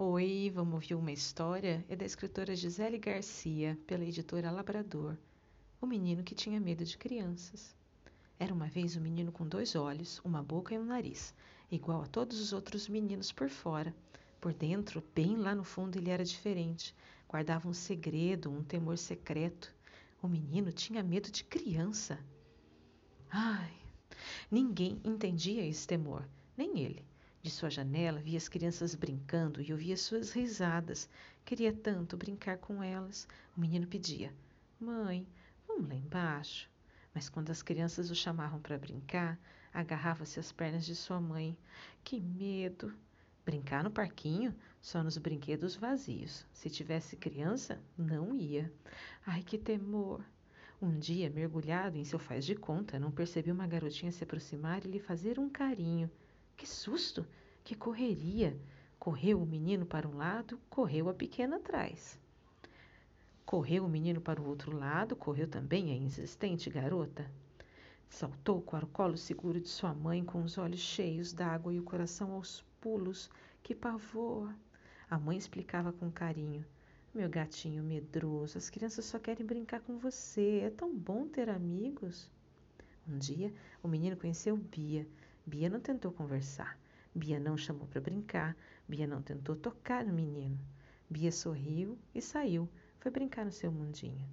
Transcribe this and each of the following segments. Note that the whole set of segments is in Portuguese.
Oi, vamos ouvir uma história? É da escritora Gisele Garcia, pela editora Labrador. O menino que tinha medo de crianças. Era uma vez um menino com dois olhos, uma boca e um nariz, igual a todos os outros meninos por fora. Por dentro, bem lá no fundo, ele era diferente. Guardava um segredo, um temor secreto. O menino tinha medo de criança. Ai, ninguém entendia esse temor, nem ele. De sua janela via as crianças brincando e ouvia suas risadas. Queria tanto brincar com elas. O menino pedia: Mãe, vamos lá embaixo. Mas quando as crianças o chamavam para brincar, agarrava-se às pernas de sua mãe. Que medo! Brincar no parquinho? Só nos brinquedos vazios. Se tivesse criança, não ia. Ai, que temor! Um dia, mergulhado em seu faz de conta, não percebeu uma garotinha se aproximar e lhe fazer um carinho. Que susto! Que correria! Correu o menino para um lado, correu a pequena atrás. Correu o menino para o outro lado, correu também a insistente garota. Saltou para o colo seguro de sua mãe com os olhos cheios d'água e o coração aos pulos. Que pavor! A mãe explicava com carinho. Meu gatinho medroso, as crianças só querem brincar com você. É tão bom ter amigos. Um dia, o menino conheceu Bia Bia não tentou conversar. Bia não chamou para brincar. Bia não tentou tocar no menino. Bia sorriu e saiu. Foi brincar no seu mundinho.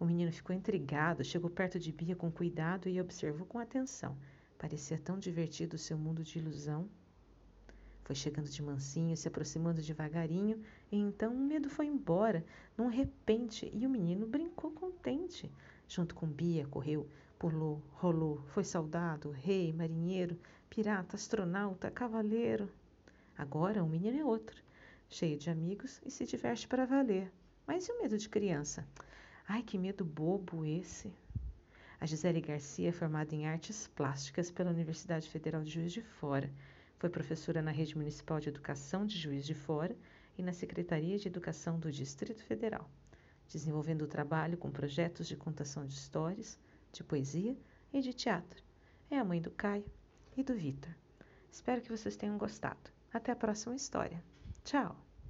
O menino ficou intrigado, chegou perto de Bia com cuidado e observou com atenção. Parecia tão divertido o seu mundo de ilusão. Foi chegando de mansinho, se aproximando devagarinho, e então o medo foi embora, num repente, e o menino brincou contente. Junto com Bia, correu Pulou, rolou, foi soldado, rei, marinheiro, pirata, astronauta, cavaleiro. Agora o menino é outro, cheio de amigos e se diverte para valer. Mas e o medo de criança? Ai, que medo bobo esse! A Gisele Garcia é formada em artes plásticas pela Universidade Federal de Juiz de Fora. Foi professora na Rede Municipal de Educação de Juiz de Fora e na Secretaria de Educação do Distrito Federal, desenvolvendo o trabalho com projetos de contação de histórias, de poesia e de teatro. É a mãe do Caio e do Vitor. Espero que vocês tenham gostado. Até a próxima história. Tchau!